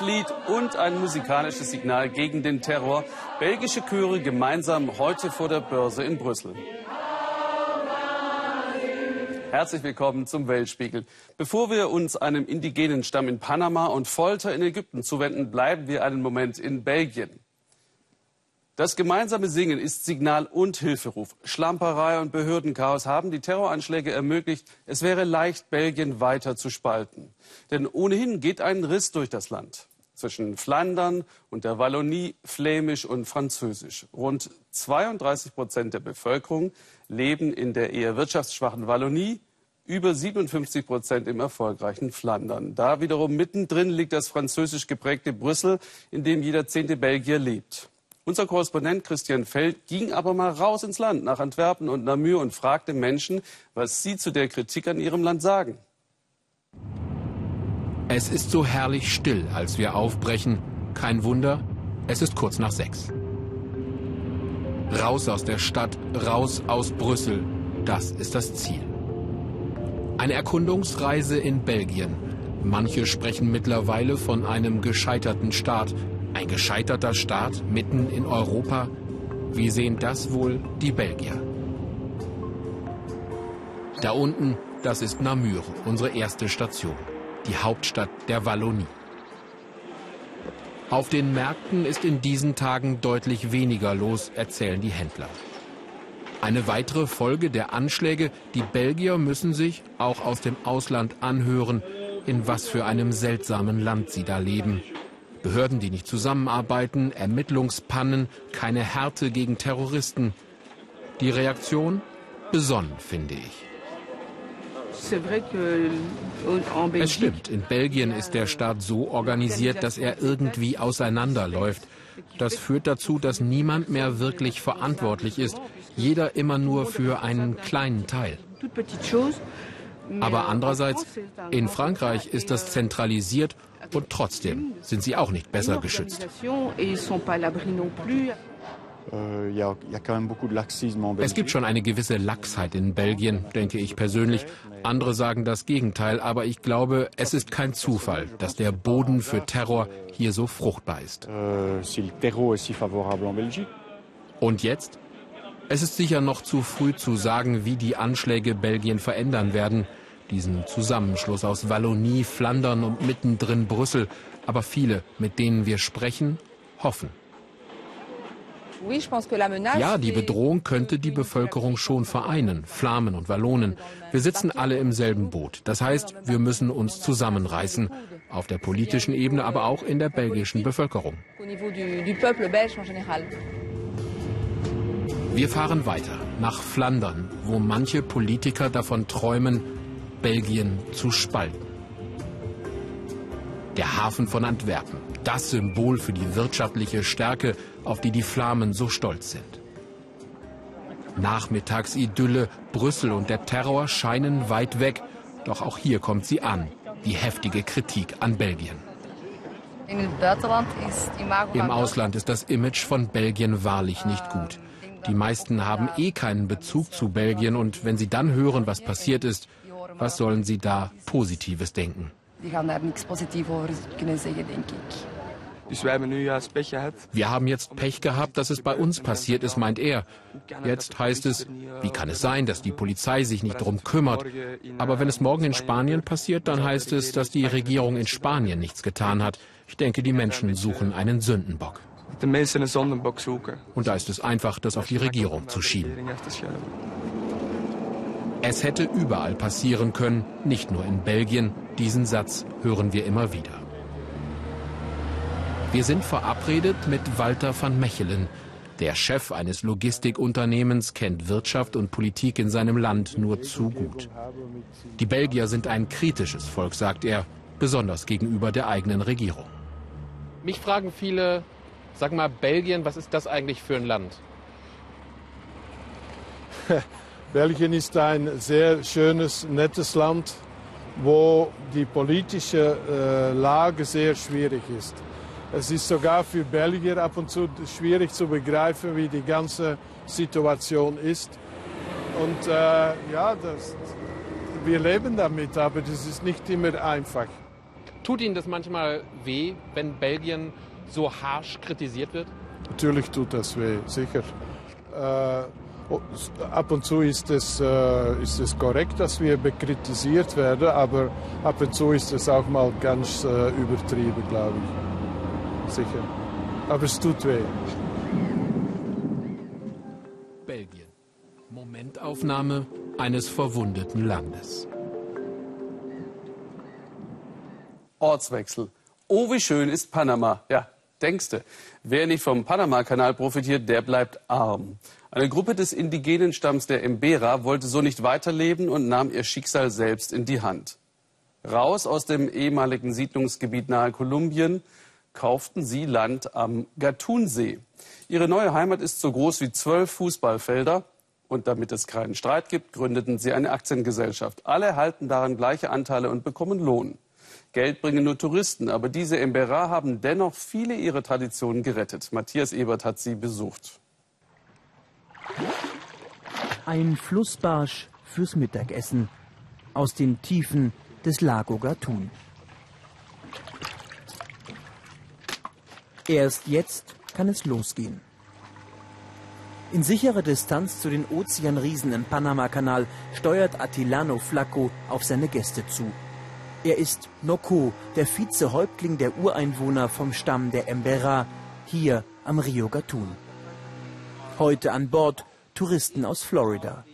Liebeslied und ein musikalisches Signal gegen den Terror. Belgische Chöre gemeinsam heute vor der Börse in Brüssel. Herzlich willkommen zum Weltspiegel. Bevor wir uns einem indigenen Stamm in Panama und Folter in Ägypten zuwenden, bleiben wir einen Moment in Belgien. Das gemeinsame Singen ist Signal und Hilferuf. Schlamperei und Behördenchaos haben die Terroranschläge ermöglicht. Es wäre leicht, Belgien weiter zu spalten. Denn ohnehin geht ein Riss durch das Land. Zwischen Flandern und der Wallonie flämisch und französisch. Rund 32 Prozent der Bevölkerung leben in der eher wirtschaftsschwachen Wallonie, über 57 Prozent im erfolgreichen Flandern. Da wiederum mittendrin liegt das französisch geprägte Brüssel, in dem jeder zehnte Belgier lebt. Unser Korrespondent Christian Feld ging aber mal raus ins Land, nach Antwerpen und Namur und fragte Menschen, was sie zu der Kritik an ihrem Land sagen. Es ist so herrlich still, als wir aufbrechen. Kein Wunder, es ist kurz nach sechs. Raus aus der Stadt, raus aus Brüssel, das ist das Ziel. Eine Erkundungsreise in Belgien. Manche sprechen mittlerweile von einem gescheiterten Staat, ein gescheiterter Staat mitten in Europa? Wie sehen das wohl die Belgier? Da unten, das ist Namur, unsere erste Station, die Hauptstadt der Wallonie. Auf den Märkten ist in diesen Tagen deutlich weniger los, erzählen die Händler. Eine weitere Folge der Anschläge, die Belgier müssen sich auch aus dem Ausland anhören, in was für einem seltsamen Land sie da leben. Behörden, die nicht zusammenarbeiten, Ermittlungspannen, keine Härte gegen Terroristen. Die Reaktion? Besonnen, finde ich. Es stimmt, in Belgien ist der Staat so organisiert, dass er irgendwie auseinanderläuft. Das führt dazu, dass niemand mehr wirklich verantwortlich ist, jeder immer nur für einen kleinen Teil. Aber andererseits, in Frankreich ist das zentralisiert und trotzdem sind sie auch nicht besser geschützt. Es gibt schon eine gewisse Lachsheit in Belgien, denke ich persönlich. Andere sagen das Gegenteil, aber ich glaube, es ist kein Zufall, dass der Boden für Terror hier so fruchtbar ist. Euh, und jetzt? Es ist sicher noch zu früh zu sagen, wie die Anschläge Belgien verändern werden diesen Zusammenschluss aus Wallonie, Flandern und mittendrin Brüssel. Aber viele, mit denen wir sprechen, hoffen. Ja, die Bedrohung könnte die Bevölkerung schon vereinen, Flamen und Wallonen. Wir sitzen alle im selben Boot. Das heißt, wir müssen uns zusammenreißen, auf der politischen Ebene, aber auch in der belgischen Bevölkerung. Wir fahren weiter nach Flandern, wo manche Politiker davon träumen, Belgien zu spalten. Der Hafen von Antwerpen, das Symbol für die wirtschaftliche Stärke, auf die die Flamen so stolz sind. Nachmittagsidylle, Brüssel und der Terror scheinen weit weg, doch auch hier kommt sie an, die heftige Kritik an Belgien. Im Ausland ist das Image von Belgien wahrlich nicht gut. Die meisten haben eh keinen Bezug zu Belgien und wenn sie dann hören, was passiert ist, was sollen Sie da Positives denken? Die gaan daar nichts Positives over kunnen zeggen, denk ich. Wir haben jetzt Pech gehabt, dass es bei uns passiert ist, meint er. Jetzt heißt es, wie kann es sein, dass die Polizei sich nicht darum kümmert? Aber wenn es morgen in Spanien passiert, dann heißt es, dass die Regierung in Spanien nichts getan hat. Ich denke, die Menschen suchen einen Sündenbock. Und da ist es einfach, das auf die Regierung zu schieben. Es hätte überall passieren können, nicht nur in Belgien. Diesen Satz hören wir immer wieder. Wir sind verabredet mit Walter van Mechelen. Der Chef eines Logistikunternehmens kennt Wirtschaft und Politik in seinem Land nur zu gut. Die Belgier sind ein kritisches Volk, sagt er, besonders gegenüber der eigenen Regierung. Mich fragen viele, sag mal, Belgien, was ist das eigentlich für ein Land? Belgien ist ein sehr schönes, nettes Land, wo die politische äh, Lage sehr schwierig ist. Es ist sogar für Belgier ab und zu schwierig zu begreifen, wie die ganze Situation ist. Und äh, ja, das, wir leben damit, aber das ist nicht immer einfach. Tut Ihnen das manchmal weh, wenn Belgien so harsch kritisiert wird? Natürlich tut das weh, sicher. Äh, ab und zu ist es, äh, ist es korrekt, dass wir bekritisiert werden, aber ab und zu ist es auch mal ganz äh, übertrieben, glaube ich. Sicher. Aber es tut weh. Belgien. Momentaufnahme eines verwundeten Landes. Ortswechsel. Oh, wie schön ist Panama. Ja, denkste. Wer nicht vom Panama-Kanal profitiert, der bleibt arm. Eine Gruppe des indigenen Stamms der Embera wollte so nicht weiterleben und nahm ihr Schicksal selbst in die Hand. Raus aus dem ehemaligen Siedlungsgebiet nahe Kolumbien kauften sie Land am Gatunsee. Ihre neue Heimat ist so groß wie zwölf Fußballfelder. Und damit es keinen Streit gibt, gründeten sie eine Aktiengesellschaft. Alle erhalten daran gleiche Anteile und bekommen Lohn. Geld bringen nur Touristen, aber diese Embera haben dennoch viele ihrer Traditionen gerettet. Matthias Ebert hat sie besucht. Ein Flussbarsch fürs Mittagessen aus den Tiefen des Lago Gatun. Erst jetzt kann es losgehen. In sicherer Distanz zu den Ozeanriesen im Panamakanal steuert Attilano Flacco auf seine Gäste zu. Er ist Noko, der Vizehäuptling der Ureinwohner vom Stamm der Embera, hier am Rio Gatun. Heute an Bord Touristen aus Florida.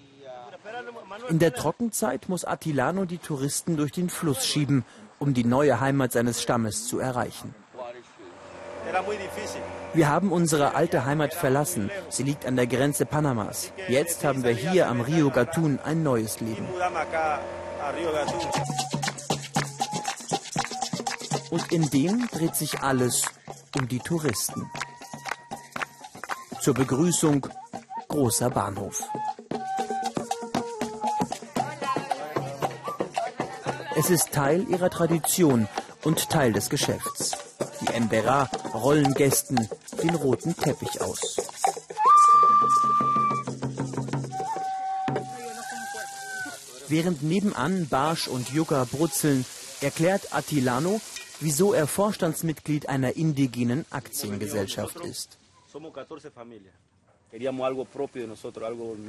In der Trockenzeit muss Attilano die Touristen durch den Fluss schieben, um die neue Heimat seines Stammes zu erreichen. Wir haben unsere alte Heimat verlassen. Sie liegt an der Grenze Panamas. Jetzt haben wir hier am Rio Gatun ein neues Leben. Und in dem dreht sich alles um die Touristen. Zur Begrüßung großer Bahnhof. Es ist Teil ihrer Tradition und Teil des Geschäfts. Die Embera rollen Gästen den roten Teppich aus. Während nebenan Barsch und Yucca brutzeln, erklärt Attilano, wieso er Vorstandsmitglied einer indigenen Aktiengesellschaft ist.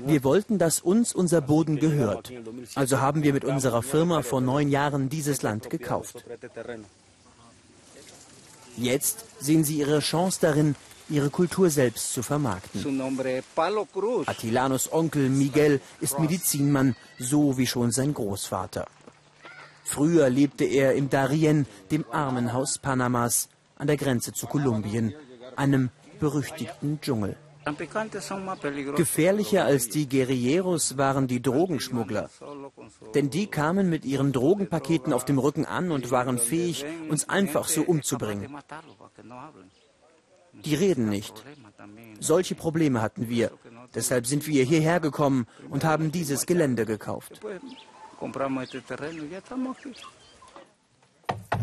Wir wollten, dass uns unser Boden gehört. Also haben wir mit unserer Firma vor neun Jahren dieses Land gekauft. Jetzt sehen sie ihre Chance darin, ihre Kultur selbst zu vermarkten. Attilanos Onkel Miguel ist Medizinmann, so wie schon sein Großvater. Früher lebte er im Darien, dem Armenhaus Panamas, an der Grenze zu Kolumbien, einem berüchtigten Dschungel. Gefährlicher als die Guerilleros waren die Drogenschmuggler. Denn die kamen mit ihren Drogenpaketen auf dem Rücken an und waren fähig, uns einfach so umzubringen. Die reden nicht. Solche Probleme hatten wir. Deshalb sind wir hierher gekommen und haben dieses Gelände gekauft.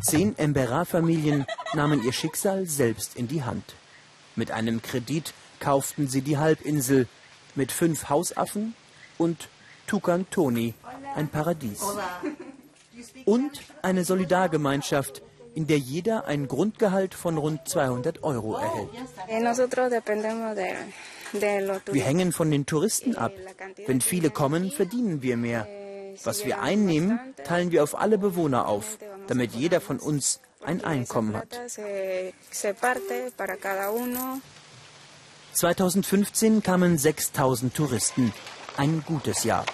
Zehn Embera-Familien nahmen ihr Schicksal selbst in die Hand. Mit einem Kredit kauften sie die Halbinsel mit fünf Hausaffen und Tukan Toni, ein Paradies. Und eine Solidargemeinschaft, in der jeder ein Grundgehalt von rund 200 Euro erhält. Wir hängen von den Touristen ab. Wenn viele kommen, verdienen wir mehr. Was wir einnehmen, teilen wir auf alle Bewohner auf, damit jeder von uns ein Einkommen hat. 2015 kamen 6000 Touristen. Ein gutes Jahr.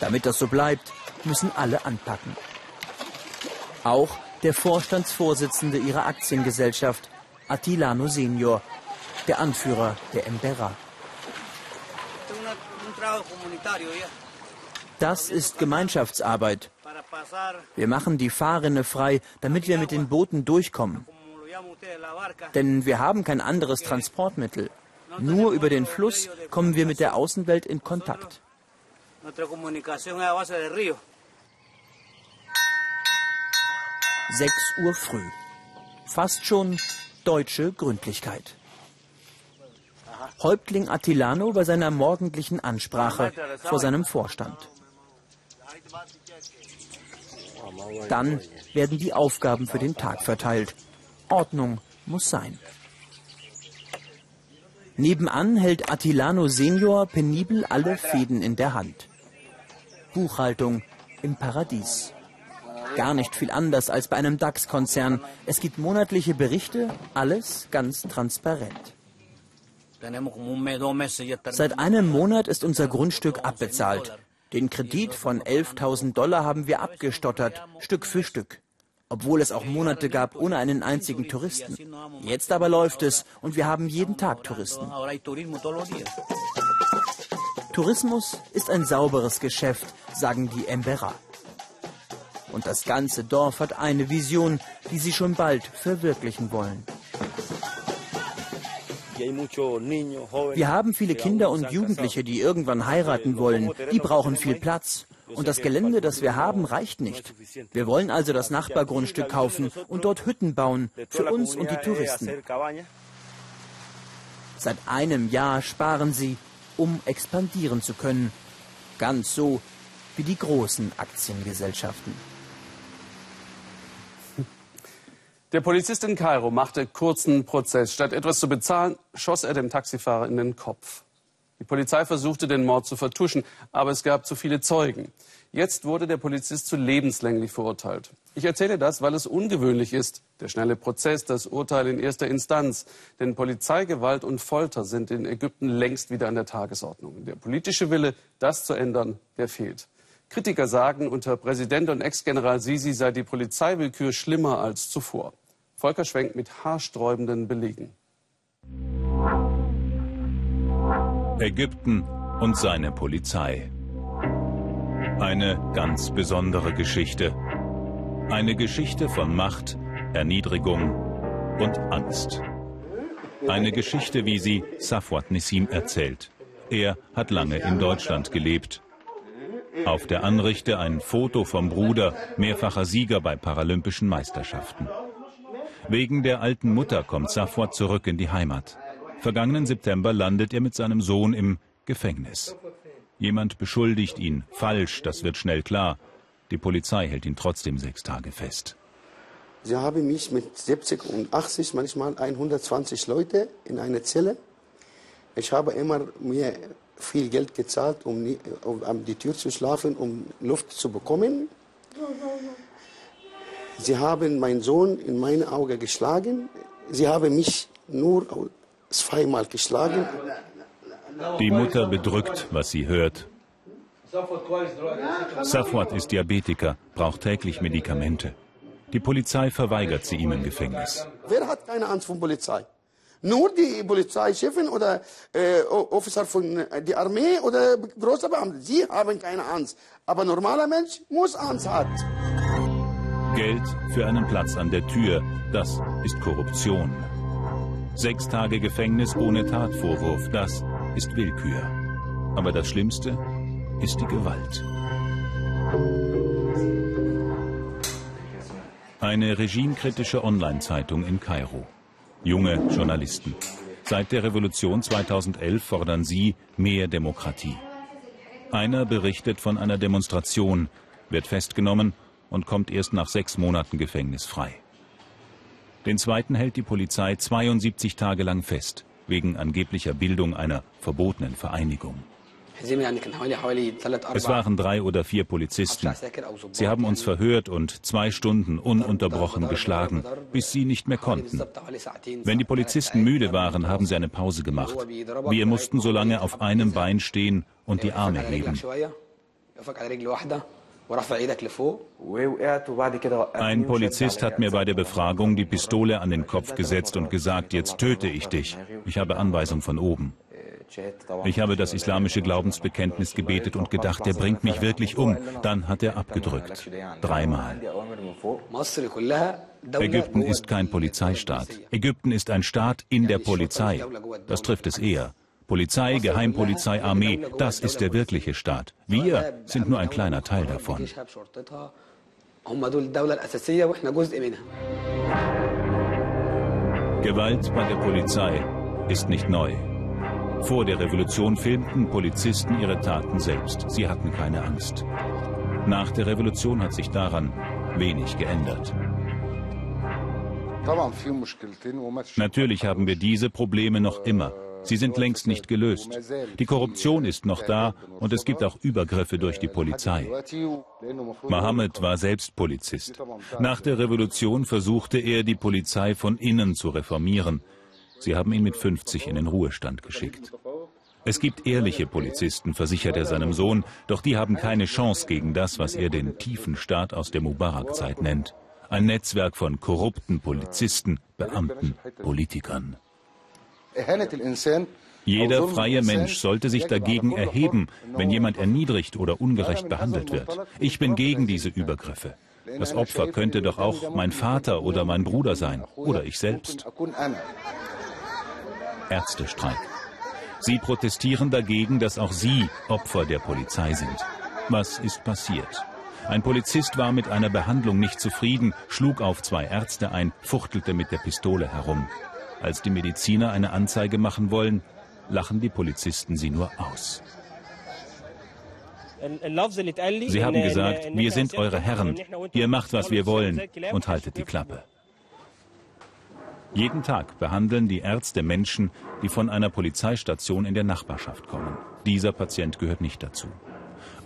Damit das so bleibt, müssen alle anpacken. Auch der Vorstandsvorsitzende ihrer Aktiengesellschaft, Attilano Senior, der Anführer der Embera. Das ist Gemeinschaftsarbeit. Wir machen die Fahrrinne frei, damit wir mit den Booten durchkommen. Denn wir haben kein anderes Transportmittel. Nur über den Fluss kommen wir mit der Außenwelt in Kontakt. Sechs Uhr früh. Fast schon deutsche Gründlichkeit. Häuptling Attilano bei seiner morgendlichen Ansprache vor seinem Vorstand. Dann werden die Aufgaben für den Tag verteilt. Ordnung muss sein. Nebenan hält Attilano Senior penibel alle Fäden in der Hand. Buchhaltung im Paradies. Gar nicht viel anders als bei einem DAX-Konzern. Es gibt monatliche Berichte, alles ganz transparent. Seit einem Monat ist unser Grundstück abbezahlt. Den Kredit von 11.000 Dollar haben wir abgestottert, Stück für Stück. Obwohl es auch Monate gab ohne einen einzigen Touristen. Jetzt aber läuft es und wir haben jeden Tag Touristen. Tourismus ist ein sauberes Geschäft, sagen die Embera. Und das ganze Dorf hat eine Vision, die sie schon bald verwirklichen wollen. Wir haben viele Kinder und Jugendliche, die irgendwann heiraten wollen. Die brauchen viel Platz. Und das Gelände, das wir haben, reicht nicht. Wir wollen also das Nachbargrundstück kaufen und dort Hütten bauen für uns und die Touristen. Seit einem Jahr sparen sie, um expandieren zu können. Ganz so wie die großen Aktiengesellschaften. Der Polizist in Kairo machte kurzen Prozess. Statt etwas zu bezahlen, schoss er dem Taxifahrer in den Kopf. Die Polizei versuchte, den Mord zu vertuschen, aber es gab zu viele Zeugen. Jetzt wurde der Polizist zu lebenslänglich verurteilt. Ich erzähle das, weil es ungewöhnlich ist. Der schnelle Prozess, das Urteil in erster Instanz. Denn Polizeigewalt und Folter sind in Ägypten längst wieder an der Tagesordnung. Der politische Wille, das zu ändern, der fehlt. Kritiker sagen, unter Präsident und Ex-General Sisi sei die Polizeiwillkür schlimmer als zuvor. Volker Schwenk mit haarsträubenden Belegen. Ägypten und seine Polizei. Eine ganz besondere Geschichte. Eine Geschichte von Macht, Erniedrigung und Angst. Eine Geschichte, wie sie Safwat Nissim erzählt. Er hat lange in Deutschland gelebt auf der Anrichte ein Foto vom Bruder, mehrfacher Sieger bei Paralympischen Meisterschaften. Wegen der alten Mutter kommt Safwat zurück in die Heimat. Vergangenen September landet er mit seinem Sohn im Gefängnis. Jemand beschuldigt ihn. Falsch, das wird schnell klar. Die Polizei hält ihn trotzdem sechs Tage fest. Sie haben mich mit 70 und 80, manchmal 120 Leute in einer Zelle. Ich habe immer mir viel Geld gezahlt, um, um an die Tür zu schlafen, um Luft zu bekommen. Sie haben meinen Sohn in meine Augen geschlagen. Sie haben mich nur zweimal geschlagen. Die Mutter bedrückt, was sie hört. Safwat ist Diabetiker, braucht täglich Medikamente. Die Polizei verweigert sie ihm im Gefängnis. Wer hat keine Angst vor Polizei? Nur die Polizeichefin oder äh, Officer von äh, der Armee oder große Beamte. Sie haben keine Angst. Aber ein normaler Mensch muss Angst haben. Geld für einen Platz an der Tür, das ist Korruption. Sechs Tage Gefängnis ohne Tatvorwurf, das ist Willkür. Aber das Schlimmste ist die Gewalt. Eine regimekritische Online-Zeitung in Kairo junge Journalisten. Seit der Revolution 2011 fordern sie mehr Demokratie. Einer berichtet von einer Demonstration, wird festgenommen und kommt erst nach sechs Monaten Gefängnis frei. Den zweiten hält die Polizei 72 Tage lang fest, wegen angeblicher Bildung einer verbotenen Vereinigung. Es waren drei oder vier Polizisten. Sie haben uns verhört und zwei Stunden ununterbrochen geschlagen, bis sie nicht mehr konnten. Wenn die Polizisten müde waren, haben sie eine Pause gemacht. Wir mussten so lange auf einem Bein stehen und die Arme heben. Ein Polizist hat mir bei der Befragung die Pistole an den Kopf gesetzt und gesagt, jetzt töte ich dich. Ich habe Anweisung von oben. Ich habe das islamische Glaubensbekenntnis gebetet und gedacht, er bringt mich wirklich um. Dann hat er abgedrückt. Dreimal. Ägypten ist kein Polizeistaat. Ägypten ist ein Staat in der Polizei. Das trifft es eher. Polizei, Geheimpolizei, Armee, das ist der wirkliche Staat. Wir sind nur ein kleiner Teil davon. Gewalt bei der Polizei ist nicht neu. Vor der Revolution filmten Polizisten ihre Taten selbst. Sie hatten keine Angst. Nach der Revolution hat sich daran wenig geändert. Natürlich haben wir diese Probleme noch immer. Sie sind längst nicht gelöst. Die Korruption ist noch da und es gibt auch Übergriffe durch die Polizei. Mohammed war selbst Polizist. Nach der Revolution versuchte er, die Polizei von innen zu reformieren. Sie haben ihn mit 50 in den Ruhestand geschickt. Es gibt ehrliche Polizisten, versichert er seinem Sohn, doch die haben keine Chance gegen das, was er den tiefen Staat aus der Mubarak-Zeit nennt. Ein Netzwerk von korrupten Polizisten, Beamten, Politikern. Jeder freie Mensch sollte sich dagegen erheben, wenn jemand erniedrigt oder ungerecht behandelt wird. Ich bin gegen diese Übergriffe. Das Opfer könnte doch auch mein Vater oder mein Bruder sein oder ich selbst. Ärztestreik. Sie protestieren dagegen, dass auch sie Opfer der Polizei sind. Was ist passiert? Ein Polizist war mit einer Behandlung nicht zufrieden, schlug auf zwei Ärzte ein, fuchtelte mit der Pistole herum. Als die Mediziner eine Anzeige machen wollen, lachen die Polizisten sie nur aus. Sie haben gesagt, wir sind eure Herren, ihr macht, was wir wollen und haltet die Klappe. Jeden Tag behandeln die Ärzte Menschen, die von einer Polizeistation in der Nachbarschaft kommen. Dieser Patient gehört nicht dazu.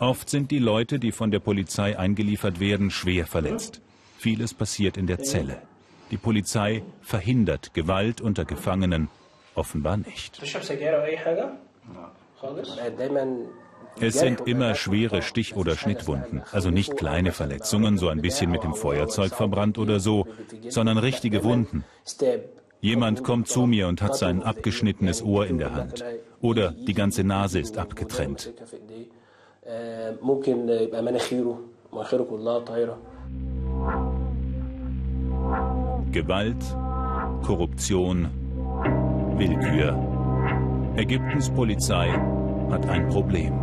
Oft sind die Leute, die von der Polizei eingeliefert werden, schwer verletzt. Vieles passiert in der Zelle. Die Polizei verhindert Gewalt unter Gefangenen offenbar nicht. Es sind immer schwere Stich- oder Schnittwunden, also nicht kleine Verletzungen, so ein bisschen mit dem Feuerzeug verbrannt oder so, sondern richtige Wunden. Jemand kommt zu mir und hat sein abgeschnittenes Ohr in der Hand. Oder die ganze Nase ist abgetrennt. ممكن يبقى مناخيره مناخيره كلها طايره Gewalt, Korruption, Willkür. Ägyptens Polizei hat ein Problem.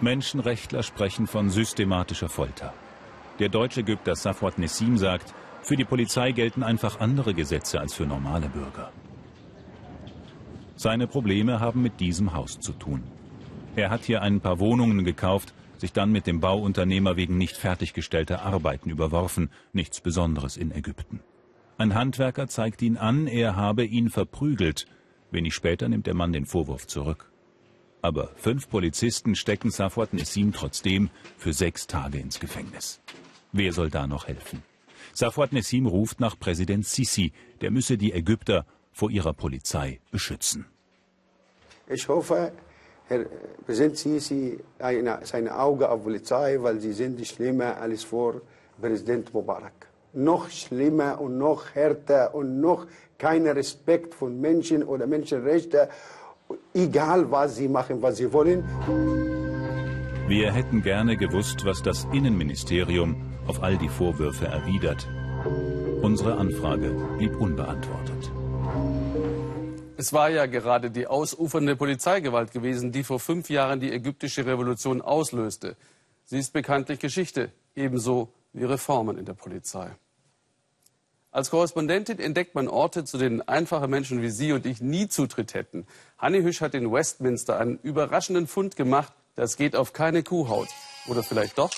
Menschenrechtler sprechen von systematischer Folter. Der deutsche Ägypter Safwat Nessim sagt, für die Polizei gelten einfach andere Gesetze als für normale Bürger. Seine Probleme haben mit diesem Haus zu tun. Er hat hier ein paar Wohnungen gekauft, sich dann mit dem Bauunternehmer wegen nicht fertiggestellter Arbeiten überworfen, nichts Besonderes in Ägypten. Ein Handwerker zeigt ihn an, er habe ihn verprügelt. Wenig später nimmt der Mann den Vorwurf zurück. Aber fünf Polizisten stecken Safwat Nessim trotzdem für sechs Tage ins Gefängnis. Wer soll da noch helfen? Safwat Nessim ruft nach Präsident Sisi, der müsse die Ägypter vor ihrer Polizei beschützen. Ich hoffe, Präsident Sisi eine, seine Augen auf Polizei, weil sie sind schlimmer als vor Präsident Mubarak. Noch schlimmer und noch härter und noch kein Respekt von Menschen oder Menschenrechten, egal was sie machen, was sie wollen. Wir hätten gerne gewusst, was das Innenministerium auf all die Vorwürfe erwidert. Unsere Anfrage blieb unbeantwortet. Es war ja gerade die ausufernde Polizeigewalt gewesen, die vor fünf Jahren die ägyptische Revolution auslöste. Sie ist bekanntlich Geschichte, ebenso wie Reformen in der Polizei. Als Korrespondentin entdeckt man Orte, zu denen einfache Menschen wie Sie und ich nie Zutritt hätten. Hanni Hüsch hat in Westminster einen überraschenden Fund gemacht. Das geht auf keine Kuhhaut. Oder vielleicht doch?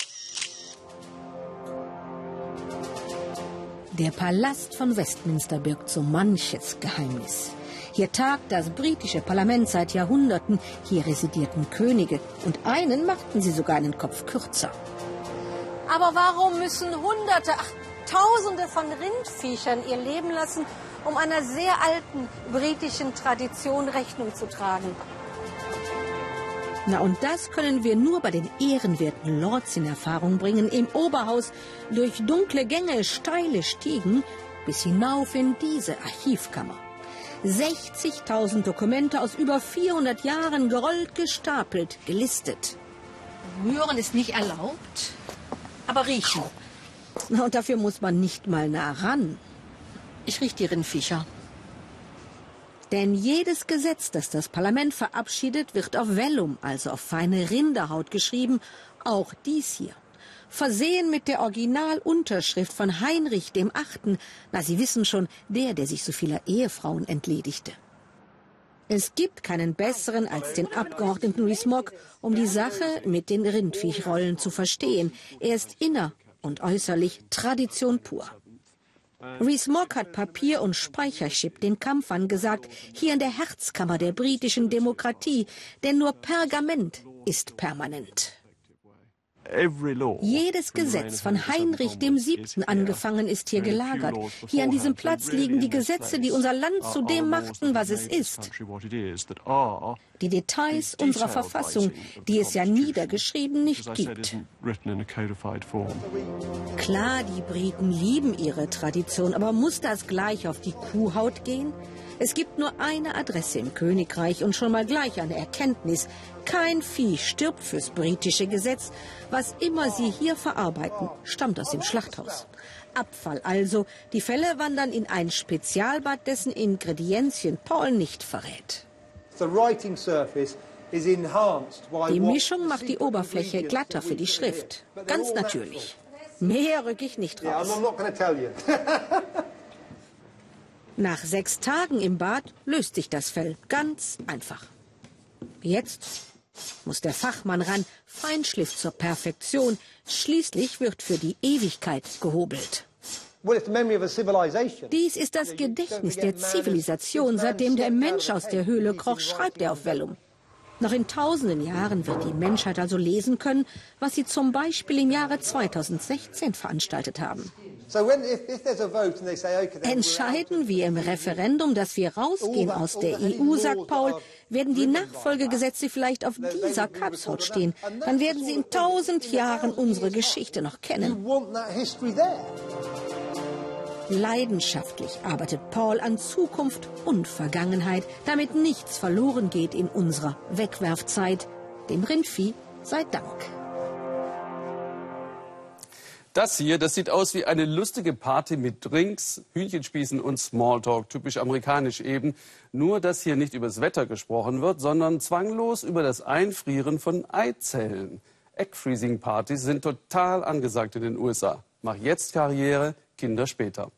Der Palast von Westminster birgt so manches Geheimnis. Hier tagt das britische Parlament seit Jahrhunderten. Hier residierten Könige. Und einen machten sie sogar einen Kopf kürzer. Aber warum müssen Hunderte, ach, Tausende von Rindviechern ihr Leben lassen, um einer sehr alten britischen Tradition Rechnung zu tragen? Na, und das können wir nur bei den ehrenwerten Lords in Erfahrung bringen, im Oberhaus durch dunkle Gänge, steile Stiegen bis hinauf in diese Archivkammer. 60.000 Dokumente aus über 400 Jahren gerollt, gestapelt, gelistet. Rühren ist nicht erlaubt, aber riechen. Und dafür muss man nicht mal nah ran. Ich riech die Rindviecher. Denn jedes Gesetz, das das Parlament verabschiedet, wird auf Vellum, also auf feine Rinderhaut geschrieben, auch dies hier versehen mit der Originalunterschrift von Heinrich dem Achten. Na, Sie wissen schon, der, der sich so vieler Ehefrauen entledigte. Es gibt keinen besseren als den Abgeordneten Rees-Mogg, um die Sache mit den Rindviechrollen zu verstehen. Er ist inner und äußerlich Tradition pur. Rees-Mogg hat Papier- und Speicherchip den Kampf angesagt, hier in der Herzkammer der britischen Demokratie, denn nur Pergament ist permanent. Jedes Gesetz von Heinrich dem Siebten angefangen ist hier gelagert. Hier an diesem Platz liegen die Gesetze, die unser Land zu dem machten, was es ist. Die Details unserer Verfassung, die es ja niedergeschrieben nicht gibt. Klar, die Briten lieben ihre Tradition, aber muss das gleich auf die Kuhhaut gehen? Es gibt nur eine Adresse im Königreich und schon mal gleich eine Erkenntnis. Kein Vieh stirbt fürs britische Gesetz. Was immer sie hier verarbeiten, stammt aus dem Schlachthaus. Abfall also. Die Fälle wandern in ein Spezialbad, dessen Ingredienzien Paul nicht verrät. Die Mischung macht die Oberfläche glatter für die Schrift. Ganz natürlich. Mehr rück ich nicht raus. Nach sechs Tagen im Bad löst sich das Fell ganz einfach. Jetzt muss der Fachmann ran, Feinschliff zur Perfektion. Schließlich wird für die Ewigkeit gehobelt. Dies ist das Gedächtnis der Zivilisation. Seitdem der Mensch aus der Höhle kroch, schreibt er auf Vellum. Noch in tausenden Jahren wird die Menschheit also lesen können, was sie zum Beispiel im Jahre 2016 veranstaltet haben. Entscheiden wir im Referendum, dass wir rausgehen aus der EU, sagt Paul, werden die Nachfolgegesetze vielleicht auf dieser Kapshaut stehen. Dann werden sie in tausend Jahren unsere Geschichte noch kennen. Leidenschaftlich arbeitet Paul an Zukunft und Vergangenheit, damit nichts verloren geht in unserer Wegwerfzeit. Dem Rindvieh sei Dank. Das hier, das sieht aus wie eine lustige Party mit Drinks, Hühnchenspießen und Smalltalk, typisch amerikanisch eben. Nur, dass hier nicht übers Wetter gesprochen wird, sondern zwanglos über das Einfrieren von Eizellen. Egg-Freezing-Partys sind total angesagt in den USA. Mach jetzt Karriere, Kinder später.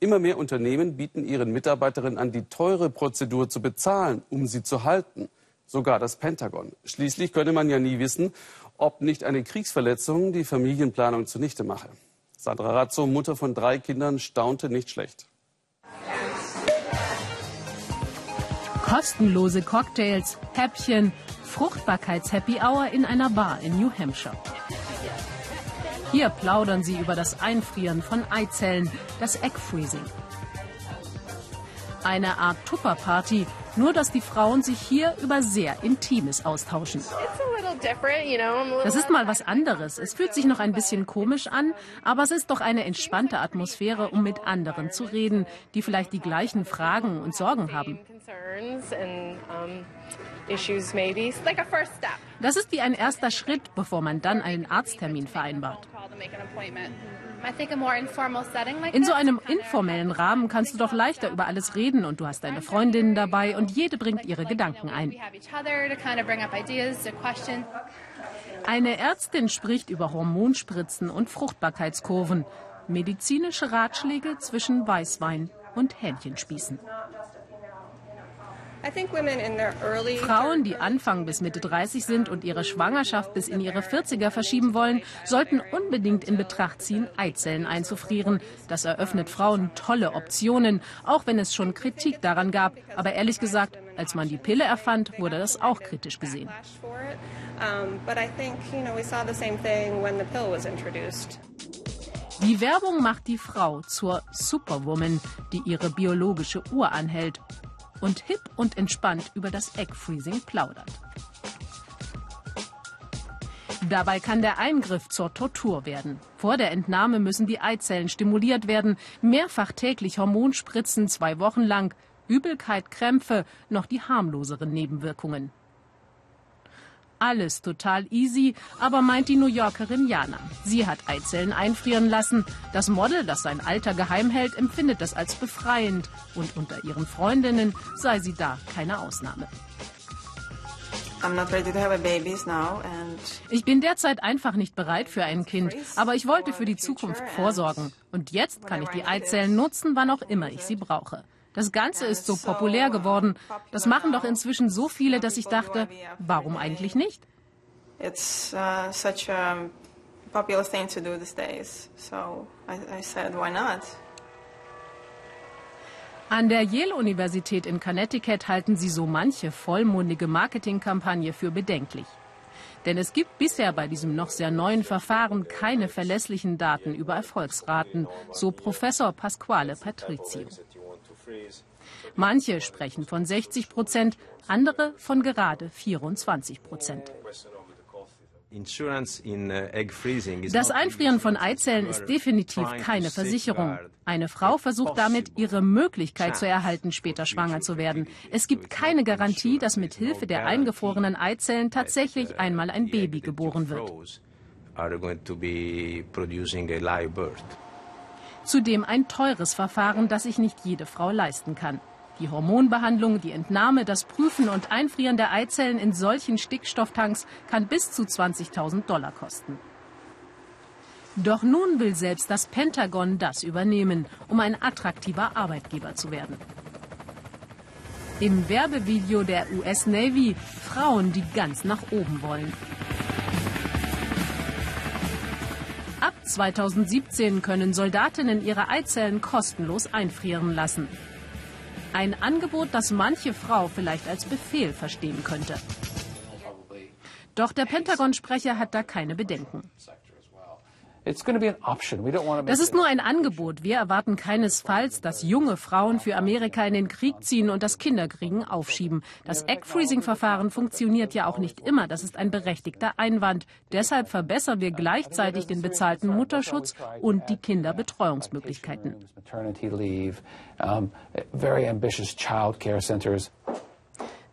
Immer mehr Unternehmen bieten ihren Mitarbeiterinnen an, die teure Prozedur zu bezahlen, um sie zu halten. Sogar das Pentagon. Schließlich könne man ja nie wissen, ob nicht eine Kriegsverletzung die Familienplanung zunichte mache. Sandra Razzo, Mutter von drei Kindern, staunte nicht schlecht. Kostenlose Cocktails, Häppchen, Fruchtbarkeits-Happy Hour in einer Bar in New Hampshire. Hier plaudern sie über das Einfrieren von Eizellen, das Egg-Freezing. Eine Art Tupperparty, nur dass die Frauen sich hier über sehr Intimes austauschen. Das ist mal was anderes. Es fühlt sich noch ein bisschen komisch an, aber es ist doch eine entspannte Atmosphäre, um mit anderen zu reden, die vielleicht die gleichen Fragen und Sorgen haben. Das ist wie ein erster Schritt, bevor man dann einen Arzttermin vereinbart. In so einem informellen Rahmen kannst du doch leichter über alles reden und du hast deine Freundinnen dabei und jede bringt ihre Gedanken ein. Eine Ärztin spricht über Hormonspritzen und Fruchtbarkeitskurven, medizinische Ratschläge zwischen Weißwein und Hähnchenspießen. Frauen, die Anfang bis Mitte 30 sind und ihre Schwangerschaft bis in ihre 40er verschieben wollen, sollten unbedingt in Betracht ziehen, Eizellen einzufrieren. Das eröffnet Frauen tolle Optionen, auch wenn es schon Kritik daran gab. Aber ehrlich gesagt, als man die Pille erfand, wurde das auch kritisch gesehen. Die Werbung macht die Frau zur Superwoman, die ihre biologische Uhr anhält und hip und entspannt über das Eggfreezing plaudert. Dabei kann der Eingriff zur Tortur werden. Vor der Entnahme müssen die Eizellen stimuliert werden, mehrfach täglich Hormonspritzen, zwei Wochen lang, Übelkeit, Krämpfe, noch die harmloseren Nebenwirkungen. Alles total easy, aber meint die New Yorkerin Jana. Sie hat Eizellen einfrieren lassen. Das Model, das sein Alter geheim hält, empfindet das als befreiend. Und unter ihren Freundinnen sei sie da keine Ausnahme. Ich bin derzeit einfach nicht bereit für ein Kind, aber ich wollte für die Zukunft vorsorgen. Und jetzt kann ich die Eizellen nutzen, wann auch immer ich sie brauche. Das Ganze ist so populär geworden. Das machen doch inzwischen so viele, dass ich dachte, warum eigentlich nicht? It's uh, such a popular thing to do these days. So I, I said, why not? An der Yale-Universität in Connecticut halten sie so manche vollmundige Marketingkampagne für bedenklich. Denn es gibt bisher bei diesem noch sehr neuen Verfahren keine verlässlichen Daten über Erfolgsraten, so Professor Pasquale Patrizio. Manche sprechen von 60 Prozent, andere von gerade 24 Prozent. Das Einfrieren von Eizellen ist definitiv keine Versicherung. Eine Frau versucht damit, ihre Möglichkeit zu erhalten, später schwanger zu werden. Es gibt keine Garantie, dass mit Hilfe der eingefrorenen Eizellen tatsächlich einmal ein Baby geboren wird. Zudem ein teures Verfahren, das sich nicht jede Frau leisten kann. Die Hormonbehandlung, die Entnahme, das Prüfen und Einfrieren der Eizellen in solchen Stickstofftanks kann bis zu 20.000 Dollar kosten. Doch nun will selbst das Pentagon das übernehmen, um ein attraktiver Arbeitgeber zu werden. Im Werbevideo der US Navy Frauen, die ganz nach oben wollen. Ab 2017 können Soldatinnen ihre Eizellen kostenlos einfrieren lassen. Ein Angebot, das manche Frau vielleicht als Befehl verstehen könnte. Doch der Pentagon-Sprecher hat da keine Bedenken. Das ist nur ein Angebot. Wir erwarten keinesfalls, dass junge Frauen für Amerika in den Krieg ziehen und das Kinderkriegen aufschieben. Das Egg-Freezing-Verfahren funktioniert ja auch nicht immer. Das ist ein berechtigter Einwand. Deshalb verbessern wir gleichzeitig den bezahlten Mutterschutz und die Kinderbetreuungsmöglichkeiten.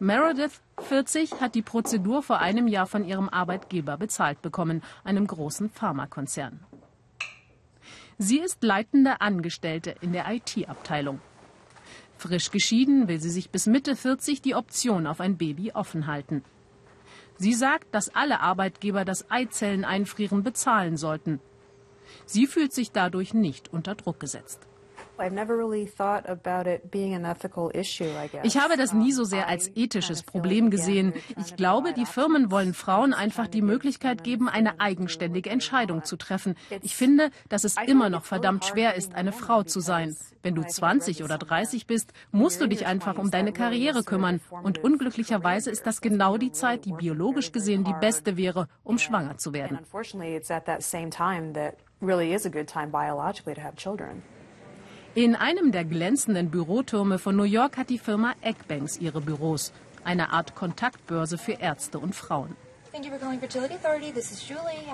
Meredith, 40, hat die Prozedur vor einem Jahr von ihrem Arbeitgeber bezahlt bekommen, einem großen Pharmakonzern. Sie ist leitende Angestellte in der IT-Abteilung. Frisch geschieden will sie sich bis Mitte 40 die Option auf ein Baby offen halten. Sie sagt, dass alle Arbeitgeber das Eizelleneinfrieren bezahlen sollten. Sie fühlt sich dadurch nicht unter Druck gesetzt. Ich habe das nie so sehr als ethisches Problem gesehen. Ich glaube, die Firmen wollen Frauen einfach die Möglichkeit geben, eine eigenständige Entscheidung zu treffen. Ich finde, dass es immer noch verdammt schwer ist, eine Frau zu sein. Wenn du 20 oder 30 bist, musst du dich einfach um deine Karriere kümmern. Und unglücklicherweise ist das genau die Zeit, die biologisch gesehen die beste wäre, um schwanger zu werden. really is a good time biologically to have children. In einem der glänzenden Bürotürme von New York hat die Firma Eggbanks ihre Büros, eine Art Kontaktbörse für Ärzte und Frauen.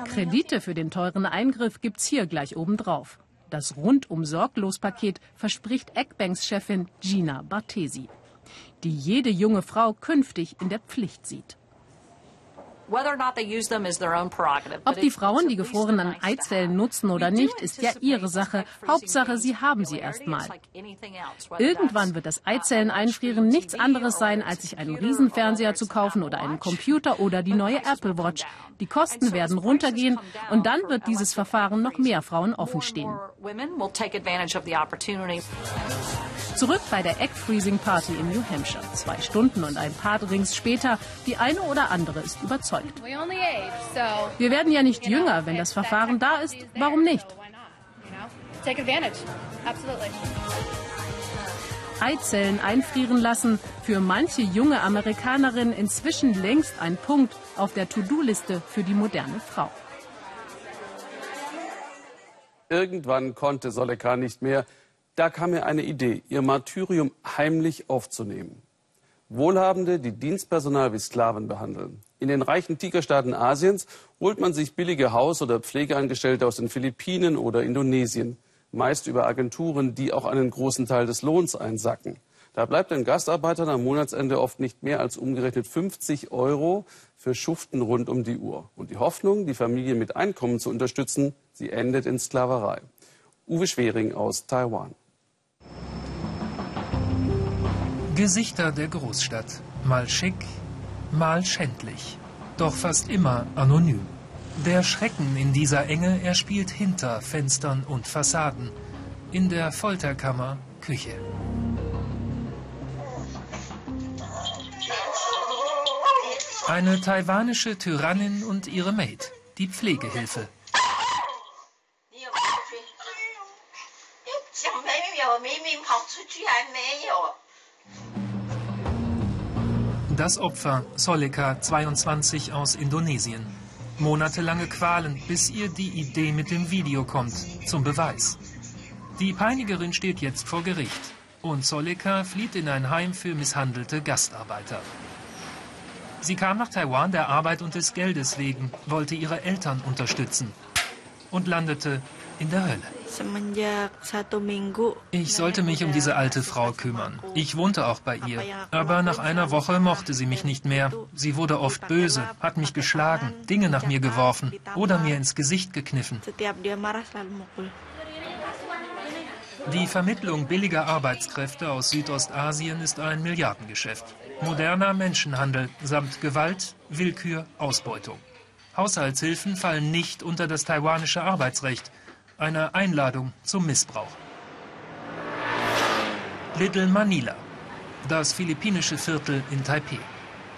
Kredite für den teuren Eingriff gibt's hier gleich obendrauf. Das rundum sorglos Paket verspricht Eggbanks Chefin Gina Bartesi, die jede junge Frau künftig in der Pflicht sieht. Ob die Frauen die gefrorenen Eizellen nutzen oder nicht, ist ja ihre Sache. Hauptsache, sie haben sie erstmal. Irgendwann wird das Eizelleneinfrieren nichts anderes sein, als sich einen Riesenfernseher zu kaufen oder einen Computer oder die neue Apple Watch. Die Kosten werden runtergehen und dann wird dieses Verfahren noch mehr Frauen offenstehen. Zurück bei der Egg Freezing Party in New Hampshire. Zwei Stunden und ein paar Drinks später, die eine oder andere ist überzeugt. Wir werden ja nicht jünger, wenn das Verfahren da ist. Warum nicht? Eizellen einfrieren lassen, für manche junge Amerikanerin inzwischen längst ein Punkt auf der To-Do-Liste für die moderne Frau. Irgendwann konnte Soleka nicht mehr. Da kam mir eine Idee, ihr Martyrium heimlich aufzunehmen. Wohlhabende, die Dienstpersonal wie Sklaven behandeln. In den reichen Tigerstaaten Asiens holt man sich billige Haus- oder Pflegeangestellte aus den Philippinen oder Indonesien, meist über Agenturen, die auch einen großen Teil des Lohns einsacken. Da bleibt den Gastarbeitern am Monatsende oft nicht mehr als umgerechnet 50 Euro für Schuften rund um die Uhr. Und die Hoffnung, die Familie mit Einkommen zu unterstützen, sie endet in Sklaverei. Uwe Schwering aus Taiwan. Gesichter der Großstadt. Mal schick, mal schändlich, doch fast immer anonym. Der Schrecken in dieser Enge erspielt hinter Fenstern und Fassaden, in der Folterkammer Küche. Eine taiwanische Tyrannin und ihre Maid, die Pflegehilfe. Das Opfer, Solika, 22 aus Indonesien. Monatelange Qualen, bis ihr die Idee mit dem Video kommt, zum Beweis. Die Peinigerin steht jetzt vor Gericht und Solika flieht in ein Heim für misshandelte Gastarbeiter. Sie kam nach Taiwan der Arbeit und des Geldes wegen, wollte ihre Eltern unterstützen und landete in der Hölle. Ich sollte mich um diese alte Frau kümmern. Ich wohnte auch bei ihr. Aber nach einer Woche mochte sie mich nicht mehr. Sie wurde oft böse, hat mich geschlagen, Dinge nach mir geworfen oder mir ins Gesicht gekniffen. Die Vermittlung billiger Arbeitskräfte aus Südostasien ist ein Milliardengeschäft. Moderner Menschenhandel samt Gewalt, Willkür, Ausbeutung. Haushaltshilfen fallen nicht unter das taiwanische Arbeitsrecht eine Einladung zum Missbrauch. Little Manila, das philippinische Viertel in Taipeh.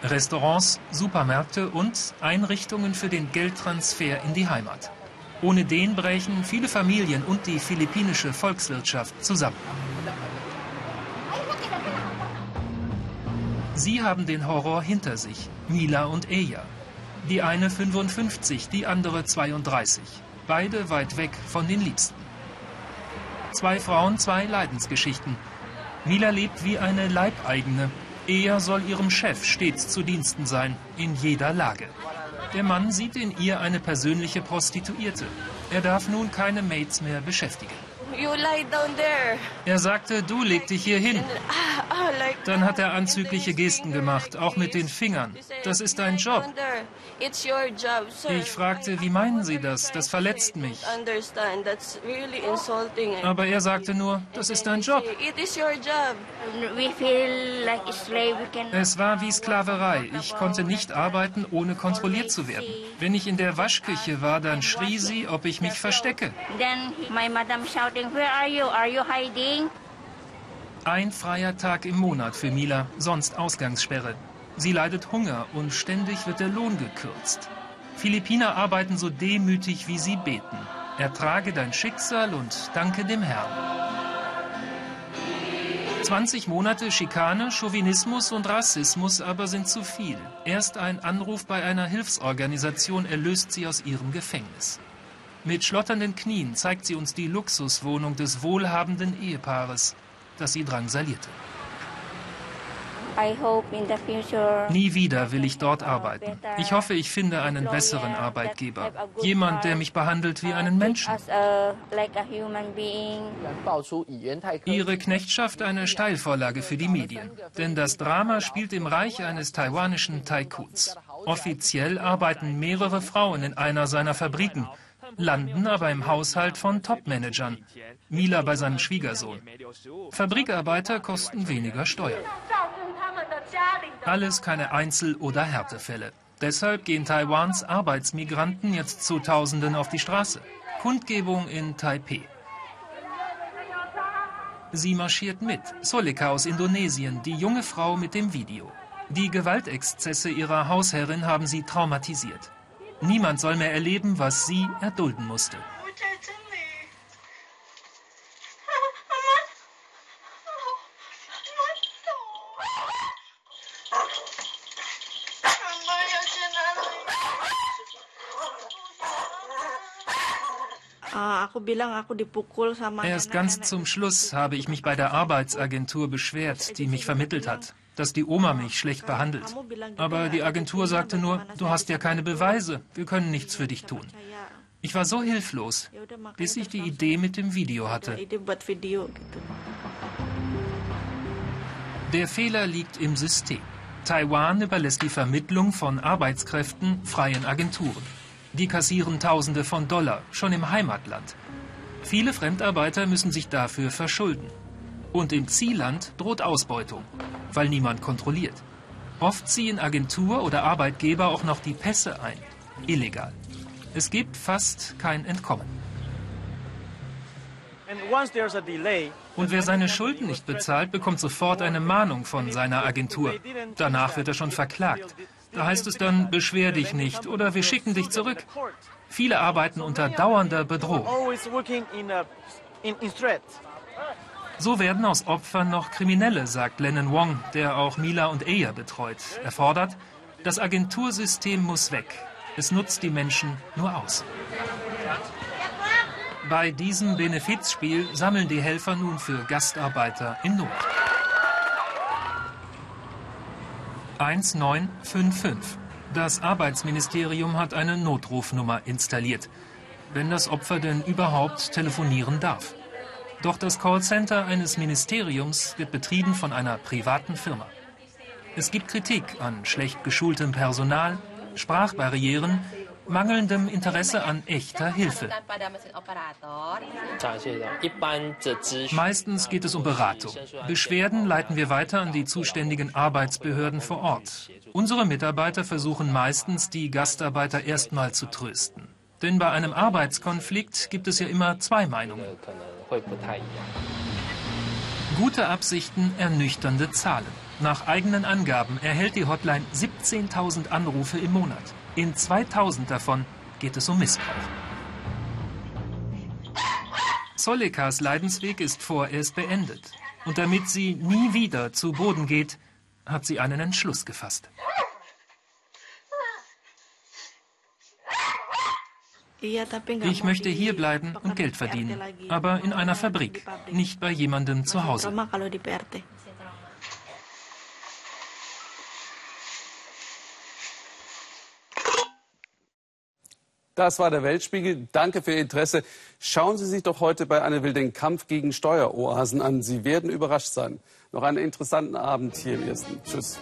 Restaurants, Supermärkte und Einrichtungen für den Geldtransfer in die Heimat. Ohne den brechen viele Familien und die philippinische Volkswirtschaft zusammen. Sie haben den Horror hinter sich, Mila und Eya. Die eine 55, die andere 32 beide weit weg von den Liebsten. Zwei Frauen, zwei Leidensgeschichten. Mila lebt wie eine Leibeigene. Er soll ihrem Chef stets zu Diensten sein, in jeder Lage. Der Mann sieht in ihr eine persönliche Prostituierte. Er darf nun keine Mates mehr beschäftigen. Er sagte, du leg dich hier hin. Ah, ah, Dann hat er anzügliche Gesten gemacht, auch mit den Fingern. Das ist dein Job. Ich fragte, wie meinen Sie das? Das verletzt mich. Aber er sagte nur, das ist dein Job. Es war wie Sklaverei. Ich konnte nicht arbeiten, ohne kontrolliert zu werden. Wenn ich in der Waschküche war, dann schrie sie, ob ich mich verstecke. Ein freier Tag im Monat für Mila, sonst Ausgangssperre. Sie leidet Hunger und ständig wird der Lohn gekürzt. Philippiner arbeiten so demütig, wie sie beten. Ertrage dein Schicksal und danke dem Herrn. 20 Monate Schikane, Chauvinismus und Rassismus aber sind zu viel. Erst ein Anruf bei einer Hilfsorganisation erlöst sie aus ihrem Gefängnis. Mit schlotternden Knien zeigt sie uns die Luxuswohnung des wohlhabenden Ehepaares, das sie drangsalierte. Nie wieder will ich dort arbeiten. Ich hoffe, ich finde einen besseren Arbeitgeber. Jemand, der mich behandelt wie einen Menschen. Ihre Knechtschaft eine Steilvorlage für die Medien. Denn das Drama spielt im Reich eines taiwanischen Tycoons. Offiziell arbeiten mehrere Frauen in einer seiner Fabriken landen aber im Haushalt von Topmanagern. Mila bei seinem Schwiegersohn. Fabrikarbeiter kosten weniger Steuern. Alles keine Einzel- oder Härtefälle. Deshalb gehen Taiwans Arbeitsmigranten jetzt zu Tausenden auf die Straße. Kundgebung in Taipeh. Sie marschiert mit. Solika aus Indonesien, die junge Frau mit dem Video. Die Gewaltexzesse ihrer Hausherrin haben sie traumatisiert. Niemand soll mehr erleben, was sie erdulden musste. Erst ganz zum Schluss habe ich mich bei der Arbeitsagentur beschwert, die mich vermittelt hat, dass die Oma mich schlecht behandelt. Aber die Agentur sagte nur, du hast ja keine Beweise, wir können nichts für dich tun. Ich war so hilflos, bis ich die Idee mit dem Video hatte. Der Fehler liegt im System. Taiwan überlässt die Vermittlung von Arbeitskräften freien Agenturen. Die kassieren Tausende von Dollar, schon im Heimatland. Viele Fremdarbeiter müssen sich dafür verschulden. Und im Zielland droht Ausbeutung, weil niemand kontrolliert. Oft ziehen Agentur oder Arbeitgeber auch noch die Pässe ein. Illegal. Es gibt fast kein Entkommen. Und wer seine Schulden nicht bezahlt, bekommt sofort eine Mahnung von seiner Agentur. Danach wird er schon verklagt. Da heißt es dann, beschwer dich nicht oder wir schicken dich zurück. Viele arbeiten unter dauernder Bedrohung. So werden aus Opfern noch Kriminelle, sagt Lennon Wong, der auch Mila und Eya betreut. Er fordert, das Agentursystem muss weg. Es nutzt die Menschen nur aus. Bei diesem Benefizspiel sammeln die Helfer nun für Gastarbeiter in Not. 1955. Das Arbeitsministerium hat eine Notrufnummer installiert, wenn das Opfer denn überhaupt telefonieren darf. Doch das Callcenter eines Ministeriums wird betrieben von einer privaten Firma. Es gibt Kritik an schlecht geschultem Personal, Sprachbarrieren, mangelndem Interesse an echter Hilfe. Meistens geht es um Beratung. Beschwerden leiten wir weiter an die zuständigen Arbeitsbehörden vor Ort. Unsere Mitarbeiter versuchen meistens, die Gastarbeiter erstmal zu trösten. Denn bei einem Arbeitskonflikt gibt es ja immer zwei Meinungen. Gute Absichten, ernüchternde Zahlen. Nach eigenen Angaben erhält die Hotline 17.000 Anrufe im Monat. In 2000 davon geht es um Missbrauch. Solikas Leidensweg ist vorerst beendet. Und damit sie nie wieder zu Boden geht, hat sie einen Entschluss gefasst. Ich möchte hier bleiben und Geld verdienen, aber in einer Fabrik, nicht bei jemandem zu Hause. Das war der Weltspiegel. Danke für Ihr Interesse. Schauen Sie sich doch heute bei Anne Will den Kampf gegen Steueroasen an. Sie werden überrascht sein. Noch einen interessanten Abend hier im Ersten. Tschüss.